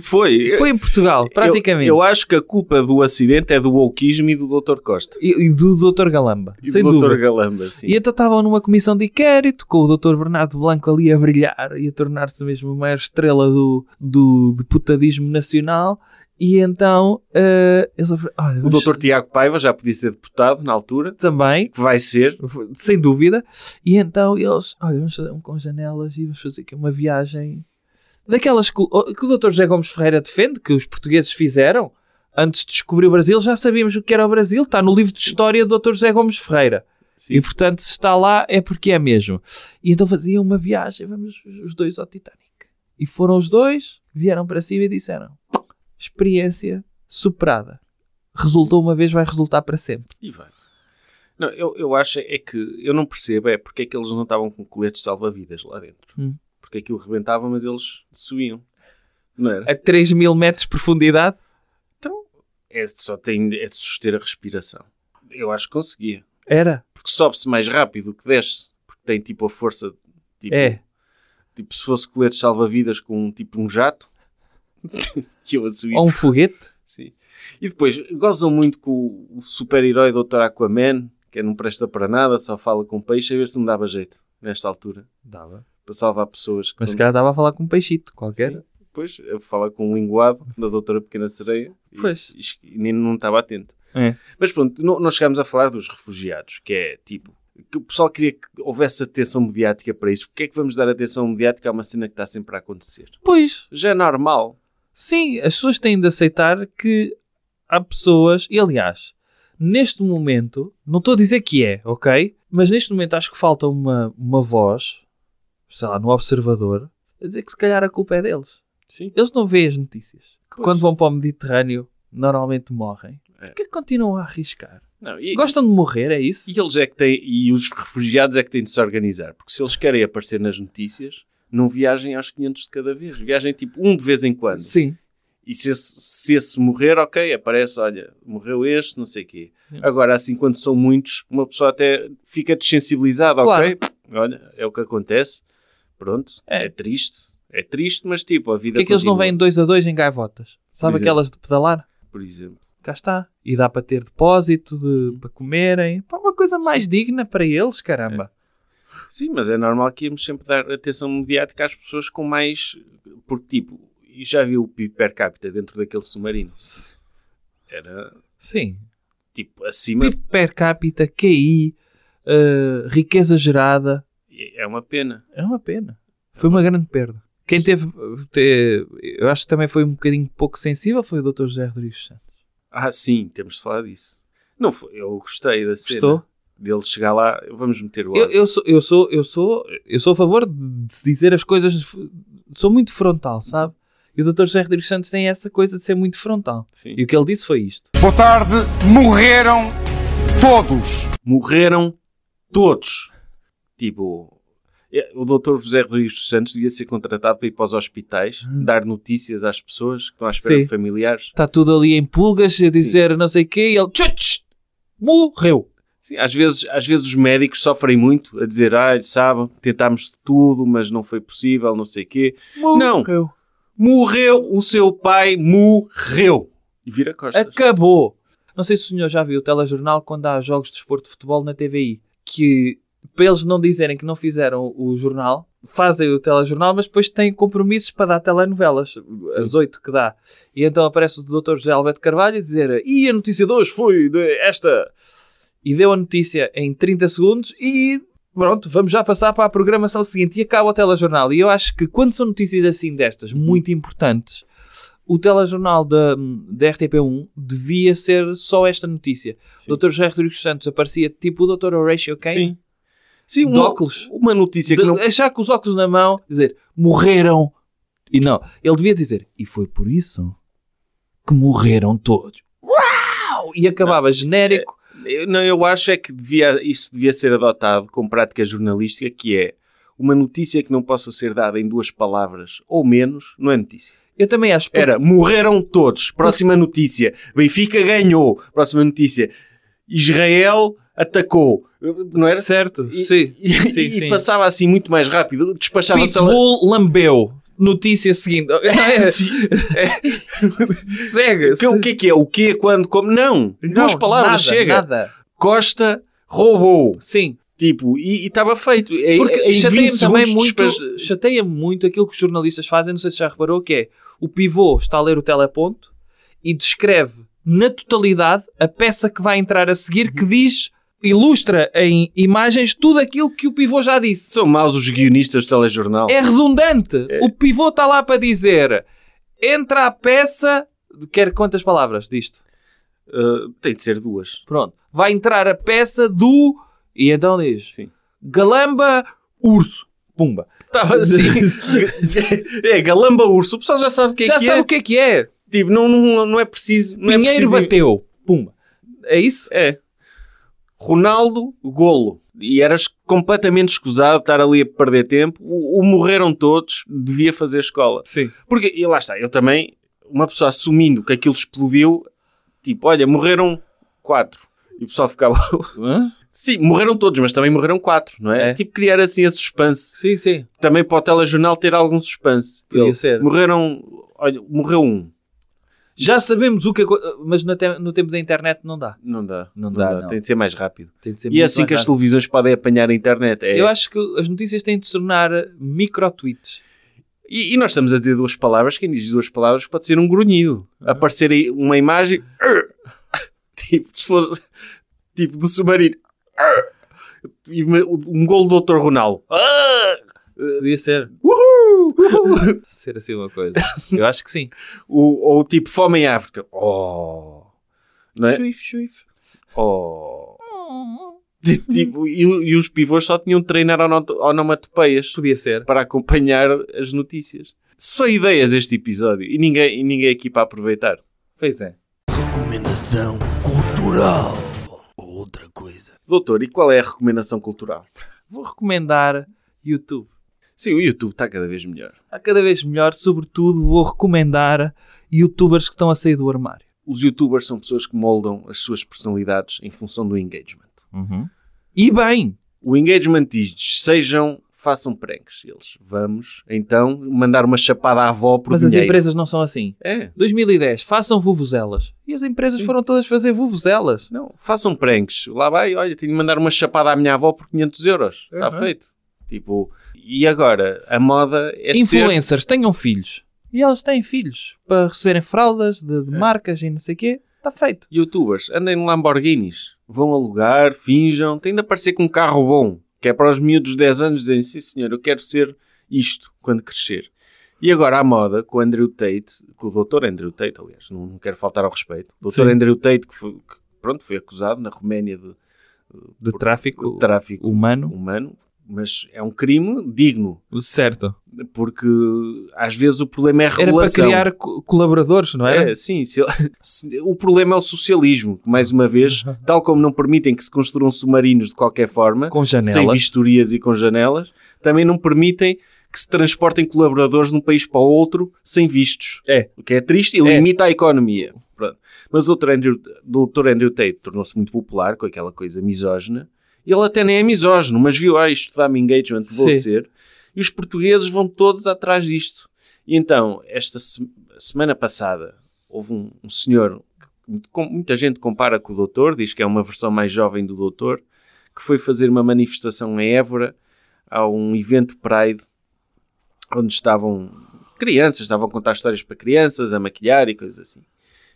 Foi. Foi em Portugal, Eu- praticamente. Eu, acho que a culpa do acidente é do wokeismo e do Dr. Costa. E, e do Dr. Galamba, E sem do dúvida. Dr. Galamba, sim. E então estavam numa comissão de inquérito com o Dr. Bernardo Blanco ali a brilhar e a tornar-se mesmo a maior estrela do, do deputadismo nacional. E então eles olha, O Dr. Tiago Paiva já podia ser deputado na altura, também, que vai ser. sem dúvida. E então eles, olha, vamos fazer um com janelas e vamos fazer aqui uma viagem daquelas que, o- que o Dr. José Gomes Ferreira defende, que os portugueses fizeram. Antes de descobrir o Brasil, já sabíamos o que era o Brasil. Está no livro de história do Dr. José Gomes Ferreira. Sim. E portanto, se está lá é porque é mesmo. E então faziam uma viagem, vamos os dois ao Titanic. E foram os dois, vieram para cima e disseram: experiência superada. Resultou uma vez, vai resultar para sempre. E vai. Não, eu, eu acho é que eu não percebo é porque é que eles não estavam com coletes salva-vidas lá dentro. Hum. Porque aquilo rebentava, mas eles subiam. Não era? A 3 mil metros de profundidade, É, só tem é de suster a respiração. Eu acho que conseguia. era. Porque sobe-se mais rápido do que desce. Porque tem tipo a força. Tipo, É. Tipo se fosse coletes salva-vidas com tipo um jato. que eu a subir. Ou um foguete. Sim. E depois gozam muito com o, super-herói Dr. Aquaman, que não presta para nada, só fala com peixe, a ver se não dava jeito nesta altura. Dava. Para salvar pessoas. Mas se calhar estava a falar com um peixito qualquer. Sim. Depois fala com um linguado da Doutora Pequena Sereia Pois. e, e nem não estava atento. É. Mas pronto, não, não chegámos a falar dos refugiados, que é tipo. Que o pessoal queria que houvesse atenção mediática para isso. Porque é que vamos dar atenção mediática a uma cena que está sempre a acontecer? Pois, Já é normal. Sim, as pessoas têm de aceitar que há pessoas, e aliás, neste momento, não estou a dizer que é, ok? Mas neste momento acho que falta uma, uma voz, sei lá, no observador, a dizer que se calhar a culpa é deles. Sim. Eles não veem as notícias. Que Pois. quando vão para o Mediterrâneo, normalmente morrem. É. Porquê que continuam a arriscar? Não, e, Gostam de morrer, é isso? e eles é que têm, e os refugiados é que têm de se organizar, porque se eles querem aparecer nas notícias, não viajem aos 500 de cada vez, viajem tipo um de vez em quando. Sim. E se esse, se esse morrer, ok, aparece, olha, morreu este, não sei o quê. Agora, assim, quando são muitos, uma pessoa até fica desensibilizada, Claro. ok? Olha, é o que acontece. Pronto, É. é, triste. É triste, mas tipo, a vida Porquê é que eles não vêm dois a dois em gaivotas? Sabe aquelas de pedalar? Por exemplo. Cá está. E dá para ter depósito de, para comerem. Pá, uma coisa mais digna para eles, caramba. Sim, mas é normal que íamos sempre dar atenção mediática às pessoas com mais... Porque, tipo, já viu o PIB per capita dentro daquele submarino? Era, Sim. tipo, acima... PIB per capita, QI, eh, riqueza gerada. É uma pena. É uma pena. Foi uma grande perda. Quem teve, te- eu acho que também foi um bocadinho pouco sensível, foi o Dr. José Rodrigues Santos. Ah, sim, temos de falar disso. Não foi, eu gostei da cena. Gostou? Dele chegar lá, vamos meter o Eu, eu, sou, eu, sou, eu, sou, eu sou a favor de se dizer as coisas, sou muito frontal, sabe? E o Dr. José Rodrigues Santos tem essa coisa de ser muito frontal. Sim. E o que ele disse foi isto. Boa tarde, morreram todos. Morreram todos. Tipo, é, o Dr. José Rodrigues dos Santos devia ser contratado para ir para os hospitais, dar notícias às pessoas que estão à espera Hum. Sim. de familiares. Está tudo ali em pulgas a dizer não sei o quê e ele morreu. Sim, às, vezes, às vezes os médicos sofrem muito a dizer, ah, sabem, tentámos de tudo, mas não foi possível, não sei o quê. Não. Morreu. Morreu, o seu pai morreu. E vira costas. Acabou. Não sei se o senhor já viu o telejornal quando há jogos de desporto de futebol na TVI. Que para eles não dizerem que não fizeram o jornal, fazem o telejornal, mas depois têm compromissos para dar telenovelas, as oito que dá. E então aparece o Dr. José Alberto Carvalho a dizer e a notícia de hoje foi de esta. E deu a notícia em 30 segundos e pronto, vamos já passar para a programação seguinte e acaba o telejornal. E eu acho que quando são notícias assim destas, muito importantes, o telejornal da, da RTP1 devia ser só esta notícia. O Dr. José Rodrigues Santos aparecia tipo o Dr. Horatio Kane. Sim. Sim, De uma, óculos. uma notícia De, que não... Achar com os óculos na mão, dizer morreram. E não, ele devia dizer e foi por isso que morreram todos. Uau! E acabava genérico. Eu, não, eu acho é que devia, isso devia ser adotado como prática jornalística, que é uma notícia que não possa ser dada em duas palavras ou menos, não é notícia. Eu também acho. porque- Era, morreram todos. Próxima notícia. Benfica ganhou. Próxima notícia. Israel atacou. Não era? Certo, E, sim. e- sim, e sim. passava assim muito mais rápido. Despachava-se... Pitbull lambeu. Notícia seguinte. Sim. Segue. Que- O que é que é? O que, quando, como? Não. Duas Não, palavras, nada, chega. Nada. Costa roubou. Sim. Tipo, e estava feito. É, Porque 20 chateia-me também muito, despas- chateia muito aquilo que os jornalistas fazem, não sei se já reparou, que é o pivô está a ler o teleponto e descreve na totalidade a peça que vai entrar a seguir que diz, ilustra em imagens tudo aquilo que o pivô já disse. São maus os guionistas do telejornal. É redundante. O pivô está lá para dizer entra a peça, quer quantas palavras disto? Uh, tem de ser duas. Pronto. Vai entrar a peça do. E então diz: Sim. Galamba Urso. Pumba. Estava assim. é, galamba urso. O pessoal já sabe o que é Já que sabe é. o que é que é. Tipo, não, não, não é preciso. Não é Pinheiro preciso- bateu. Pumba. É isso? É. Ronaldo, golo. E eras completamente escusado estar ali a perder tempo. O, o morreram todos, devia fazer escola. Sim. Porque, e lá está, eu também, uma pessoa assumindo que aquilo explodiu, tipo, olha, morreram quatro. E o pessoal ficava, sim, morreram todos, mas também morreram quatro, não é? É. Tipo, criar assim a suspense. Sim, sim. Também para o telejornal ter algum suspense. Podia Ele, ser. Morreram, olha, morreu um. Já sabemos o que mas no, te- no tempo da internet não dá. Não dá. Não dá, não. Tem de ser mais rápido. Ser E é assim que as rápido. televisões podem apanhar a internet. É. Eu acho que as notícias têm de se tornar micro-tweets. E, e nós estamos a dizer duas palavras. Quem diz duas palavras pode ser um grunhido. Aparecer aí uma imagem. tipo, se. Tipo, do submarino. E um gol do Dr. Ronaldo. Podia ser. Uhul! Ser assim uma coisa. Eu acho que sim. O- ou tipo fome em África. Oh. Não é? Chuif, chuif. Oh. De- tipo, e, e os pivôs só tinham de treinar ono- onomatopeias Podia ser. para acompanhar as notícias. Só ideias este episódio. E ninguém, e ninguém aqui para aproveitar. Pois é. Recomendação cultural. Ou outra coisa. Doutor, e qual é a recomendação cultural? Vou recomendar YouTube. Sim, o YouTube está cada vez melhor. Está cada vez melhor. Sobretudo, vou recomendar youtubers que estão a sair do armário. Os youtubers são pessoas que moldam as suas personalidades em função do engagement. E bem. O engagement diz sejam, façam pranks. Eles, vamos, então, mandar uma chapada à avó por Mas as dinheiro. empresas não são assim. É, 2010, façam vuvuzelas. E as empresas foram todas fazer vuvuzelas. não, façam pranks. Lá vai, olha, tenho de mandar uma chapada à minha avó por 500 euros. Está feito. Tipo, e agora, a moda é ser... Influencers, tenham filhos. E elas têm filhos. Para receberem fraldas de, de marcas e não sei o quê. Está feito. Youtubers, andem em Lamborghinis. Vão alugar, finjam, têm de aparecer com um carro bom. Que é para os miúdos de 10 anos dizerem, sim senhor, eu quero ser isto quando crescer. E agora a moda, com o Andrew Tate, com o Dr. Andrew Tate, aliás, não, não quero faltar ao respeito. O Dr. Sim. Andrew Tate, que, foi, que, pronto, foi acusado na Roménia de, De por- tráfico de tráfico humano. humano, mas é um crime digno, Certo. porque às vezes o problema é a Era para regulação. criar co- colaboradores, não era? É, sim. se- se- o problema é o socialismo, que, mais uma vez, tal como não permitem que se construam submarinos de qualquer forma, Com sem janelas. vistorias e com janelas, também não permitem que se transportem colaboradores de um país para o outro sem vistos. É. O que é triste e É. limita a economia. Pronto. Mas o Dr. Andrew, Dr. Andrew Tate tornou-se muito popular com aquela coisa misógina. Ele até nem é misógino, mas viu, ah, isto dá-me engagement, vou Sim. ser. E os portugueses vão todos atrás disto. E então, esta se- semana passada, houve um, um senhor que com- muita gente compara com o doutor, diz que é uma versão mais jovem do doutor, que foi fazer uma manifestação em Évora a um evento Pride onde estavam crianças, estavam a contar histórias para crianças, a maquilhar e coisas assim.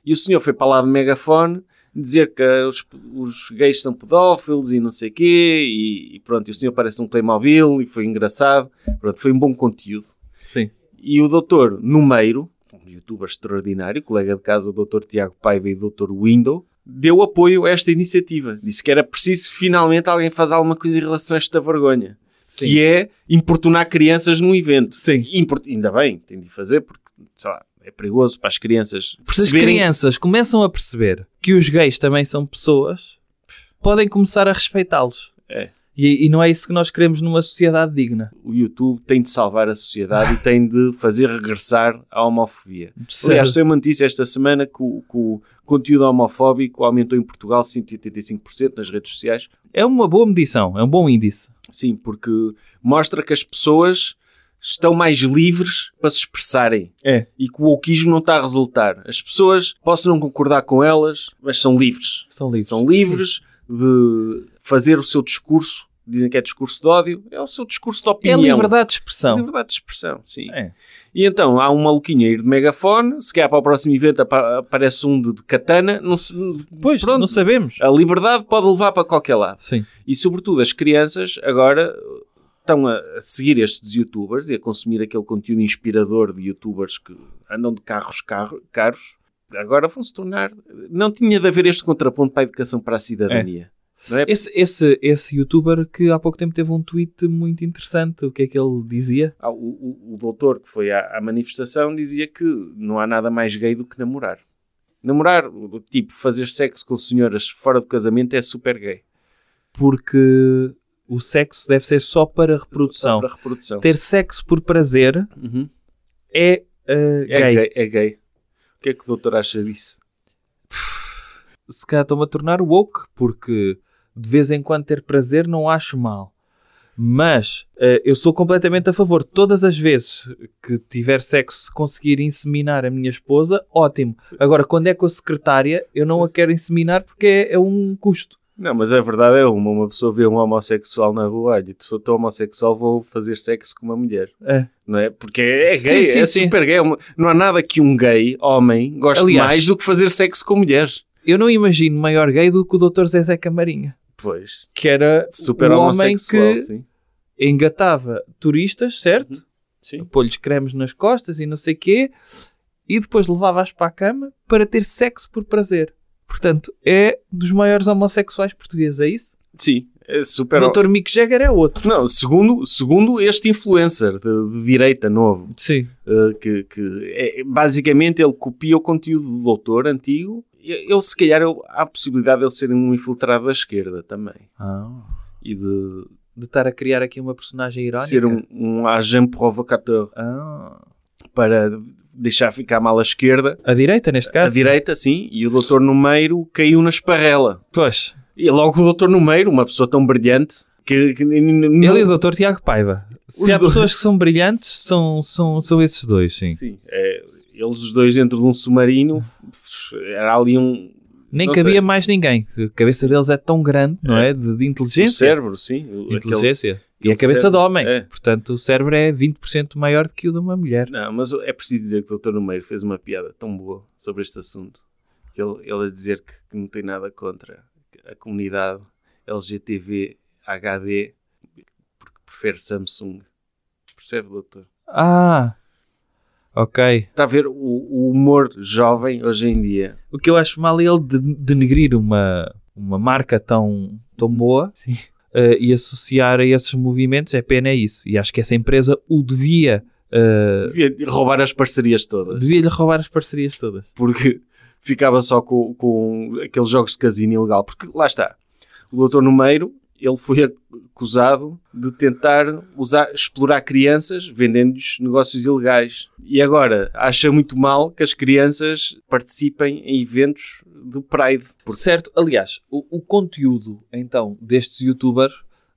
E o senhor foi para lá de megafone dizer que os, os gays são pedófilos e não sei o quê, e, e pronto, e o senhor parece um Playmobil e foi engraçado. Pronto, foi um bom conteúdo. Sim. E o doutor Numeiro, um youtuber extraordinário, colega de casa do doutor Tiago Paiva e do doutor Window, deu apoio a esta iniciativa. Disse que era preciso finalmente alguém fazer alguma coisa em relação a esta vergonha. Que é importunar crianças num evento. Sim. Import- Ainda bem, tem de fazer, porque sei lá, é perigoso para as crianças Se as crianças começam a perceber que os gays também são pessoas, podem começar a respeitá-los. É. E, e não é isso que nós queremos numa sociedade digna. o YouTube tem de salvar a sociedade e tem de fazer regressar a homofobia. Certo. Aliás, saiu uma notícia esta semana que o, que o conteúdo homofóbico aumentou em Portugal 185% nas redes sociais. É uma boa medição, é um bom índice. Sim, porque mostra que as pessoas estão mais livres para se expressarem É. e que o wokeismo não está a resultar. As pessoas, posso não concordar com elas, mas são livres. São livres. São livres de fazer o seu discurso. Dizem que é discurso de ódio. É o seu discurso de É opinião. liberdade de expressão. Liberdade de expressão, sim. É. E então há um maluquinho aí de megafone, se calhar para o próximo evento apa- aparece um de, de katana, não se, Pois, pronto, não sabemos. a liberdade pode levar para qualquer lado. Sim. E sobretudo as crianças agora estão a seguir estes youtubers e a consumir aquele conteúdo inspirador de youtubers que andam de carros carro- caros. Agora vão se tornar. Não tinha de haver este contraponto para a educação para a cidadania. Não é? Esse, esse, esse youtuber que há pouco tempo teve um tweet muito interessante. O que é que ele dizia? Ah, O, o, o doutor que foi à, à manifestação dizia que não há nada mais gay do que namorar. Namorar, tipo, fazer sexo com senhoras fora do casamento é super gay. Porque o sexo deve ser só para Só reprodução. para reprodução. Ter sexo por prazer Uhum. é, uh, É gay. gay. É gay. O que é que o doutor acha disso? Se calhar estou-me a tornar woke, porque de vez em quando ter prazer não acho mal. Mas eh, eu sou completamente a favor. Todas as vezes que tiver sexo, se conseguir inseminar a minha esposa, ótimo. Agora, quando é com a secretária, eu não a quero inseminar porque é, é um custo. Não, mas a verdade é uma. Uma pessoa vê um homossexual na rua, olha, se eu estou homossexual vou fazer sexo com uma mulher. É. Não é? Porque é Sim, gay, sim, é sim. super gay. É Não há nada que um gay, homem, goste Aliás- mais do que fazer sexo com mulheres. Eu não imagino maior gay do que o Dr. Zezé Camarinha, Pois. que era Super o homem que sim. engatava turistas, certo? Sim. pôr-lhes cremes nas costas e não sei quê, e depois levava-as para a cama para ter sexo por prazer. Portanto, é dos maiores homossexuais portugueses, é isso? Sim. É super... Dr. Mick Jagger é outro. Não, segundo, segundo este influencer de, de direita novo, Sim. eh, que, que é, basicamente ele copia o conteúdo do doutor antigo. Eu, se calhar, eu- há a possibilidade de ele ser um infiltrado da esquerda também. E de De estar a criar aqui uma personagem irónica. ser um, um agent provocateur Ah. Para deixar ficar mal a esquerda. A direita, neste A caso? direita, sim, e o doutor Numeiro caiu na esparrela. Pois. E logo o doutor Numeiro, uma pessoa tão brilhante, que, que n- n- Ele não- e o Dr. Tiago Paiva. Se Os há dois. pessoas que são brilhantes, são, são, são esses dois, sim. Sim, é, eles os dois dentro de um submarino, era ali um... Nem Não cabia sei. mais ninguém. A cabeça deles é tão grande, não é? De, de O inteligência. cérebro, sim. o- aquele- Inteligência. E a cabeça cérebro. de homem. É. Portanto, o cérebro é 20% maior do que o de uma mulher. Não, mas é preciso dizer que o Dr. Numeiro fez uma piada tão boa sobre este assunto. que Ele, ele a dizer que, que não tem nada contra a comunidade LGTV HD porque prefere Samsung. Percebe, doutor? Ah, ok. Está a ver o, o humor jovem hoje em dia. O que eu acho mal é ele de- denegrir uma, uma marca tão, tão boa eh, e associar a esses movimentos. É pena é isso. E acho que essa empresa o devia... eh, Devia roubar as parcerias todas. devia-lhe roubar as parcerias todas. porque ficava só com, com aqueles jogos de casino ilegal. Porque lá está, o doutor Numeiro, ele foi acusado de tentar usar, explorar crianças vendendo-lhes negócios ilegais. E agora acha muito mal que as crianças participem em eventos do Pride. Porque Certo, aliás, o, o conteúdo então destes youtubers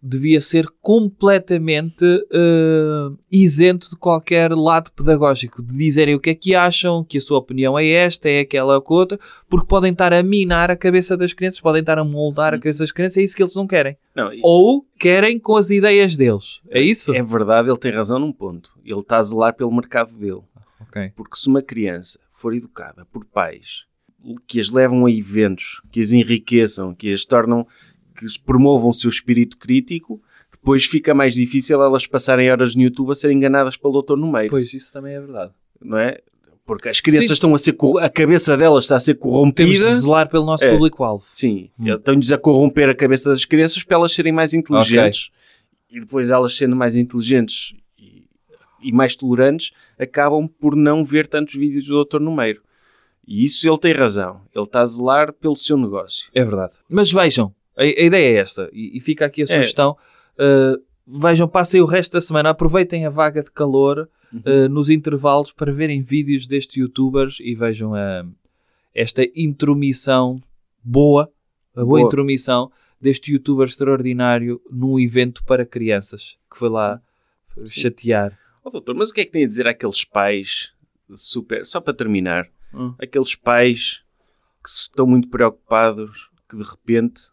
devia ser completamente eh, isento de qualquer lado pedagógico, de dizerem o que é que acham, que a sua opinião é esta, é aquela ou outra, porque podem estar a minar a cabeça das crianças, podem estar a moldar a cabeça das crianças, é isso que eles não querem. não, e- Ou querem com as ideias deles. É isso? é verdade, ele tem razão num ponto. Ele está a zelar pelo mercado dele. Ok. Porque se uma criança for educada por pais que as levam a eventos, que as enriqueçam, que as tornam, que promovam o seu espírito crítico, depois fica mais difícil elas passarem horas no YouTube a serem enganadas pelo doutor no meio, Pois, isso também é verdade. não é? Porque as crianças Sim. estão a ser, a cabeça delas está a ser corrompida. Temos de zelar pelo nosso É. público-alvo. Sim, Hum. estão-lhes a corromper a cabeça das crianças para elas serem mais inteligentes. E depois elas sendo mais inteligentes e, e mais tolerantes, acabam por não ver tantos vídeos do Dr. Numeiro. E isso ele tem razão. Ele está a zelar pelo seu negócio. É verdade. Mas vejam, a, a ideia é esta, e, e fica aqui a É. sugestão. uh, vejam, passem o resto da semana, aproveitem a vaga de calor uh, nos intervalos para verem vídeos destes youtubers e vejam uh, esta intromissão boa, a boa, Boa. intromissão deste youtuber extraordinário num evento para crianças que foi lá chatear. Oh, doutor, mas o que é que tem a dizer àqueles pais super... Só para terminar. Hum. Aqueles pais que estão muito preocupados que de repente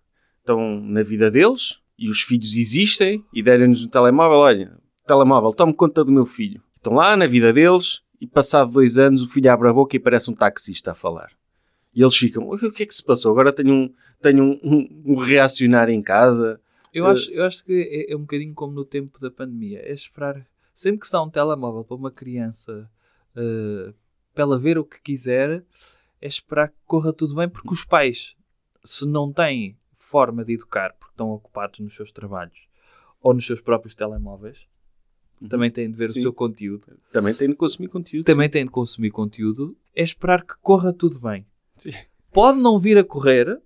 estão na vida deles e os filhos existem e deram-nos um telemóvel. Olha, telemóvel, tome conta do meu filho. Estão lá na vida deles e passado dois anos o filho abre a boca e parece um taxista a falar. E eles ficam, o que é que se passou? Agora tenho um, tenho um, um, um reacionário em casa. Eu Uh, acho, eu acho que é, é um bocadinho como no tempo da pandemia. É esperar. Sempre que se dá um telemóvel para uma criança uh, para ela ver o que quiser, é esperar que corra tudo bem, porque os pais, se não têm forma de educar porque estão ocupados nos seus trabalhos ou nos seus próprios telemóveis, também têm de ver Sim. o seu conteúdo, Também têm de consumir conteúdo. também têm de consumir conteúdo, é esperar que corra tudo bem. Sim. Pode não vir a correr,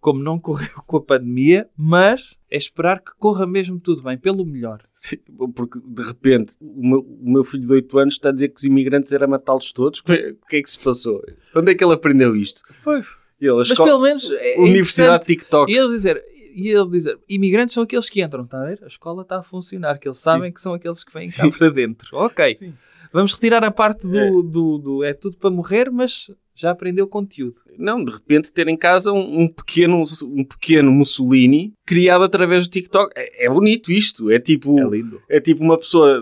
como não correu com a pandemia, mas é esperar que corra mesmo tudo bem, pelo melhor. Sim, Porque de repente o meu, o meu filho de 8 anos está a dizer que os imigrantes eram matá-los todos. O que é que se passou? Onde é que ele aprendeu isto? Foi. Ele, Mas pelo menos é, é Universidade. TikTok. E ele dizer, e ele dizer, imigrantes são aqueles que entram, está a ver? A escola está a funcionar, que eles sabem que são aqueles que vêm cá Sim. para dentro. Ok. Sim. Vamos retirar a parte do É. do, do, é tudo para morrer, mas já aprendeu conteúdo. Não, de repente ter em casa um, um pequeno, um pequeno Mussolini criado através do TikTok. É, é bonito isto. É tipo, lindo. é tipo uma pessoa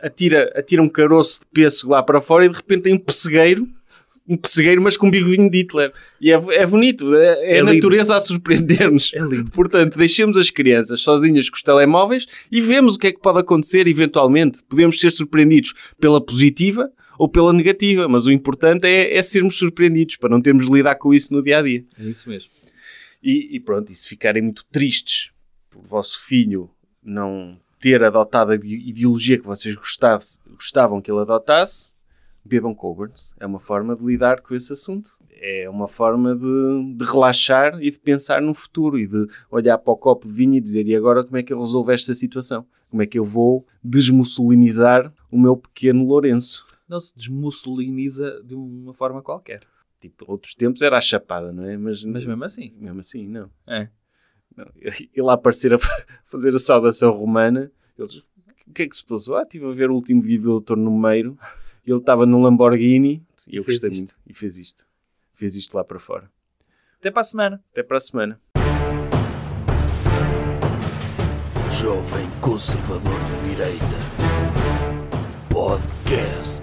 atira, atira um caroço de pêssego lá para fora e de repente tem um pessegueiro um pessegueiro, mas com um bigodinho de Hitler. E é, é bonito, é, é É a lindo. natureza a surpreender-nos. É lindo. Portanto, deixemos as crianças sozinhas com os telemóveis e vemos o que é que pode acontecer eventualmente. Podemos ser surpreendidos pela positiva ou pela negativa, mas o importante é, é sermos surpreendidos para não termos de lidar com isso no dia a dia. É isso mesmo. E, e pronto, e se ficarem muito tristes por o vosso filho não ter adotado a ide- ideologia que vocês gostavam que ele adotasse, bebam Coburns. É uma forma de lidar com esse assunto. É uma forma de, de relaxar e de pensar no futuro e de olhar para o copo de vinho e dizer e agora como é que eu resolvo esta situação? Como é que eu vou desmussolinizar o meu pequeno Lourenço? Não se desmussoliniza de uma forma qualquer. Tipo, outros tempos era a chapada, não é? Mas, Mas mesmo assim. mesmo assim, não. É. Não, ele a aparecer a fa- fazer a saudação romana, eles, o que é que se passou? Ah, estive a ver o último vídeo do Dr. Numeiro e ele estava num Lamborghini e eu Fez gostei isto. muito e fez isto. Fez isto lá para fora. Até para a semana. Até para a semana. Jovem Conservador de Direita. Podcast.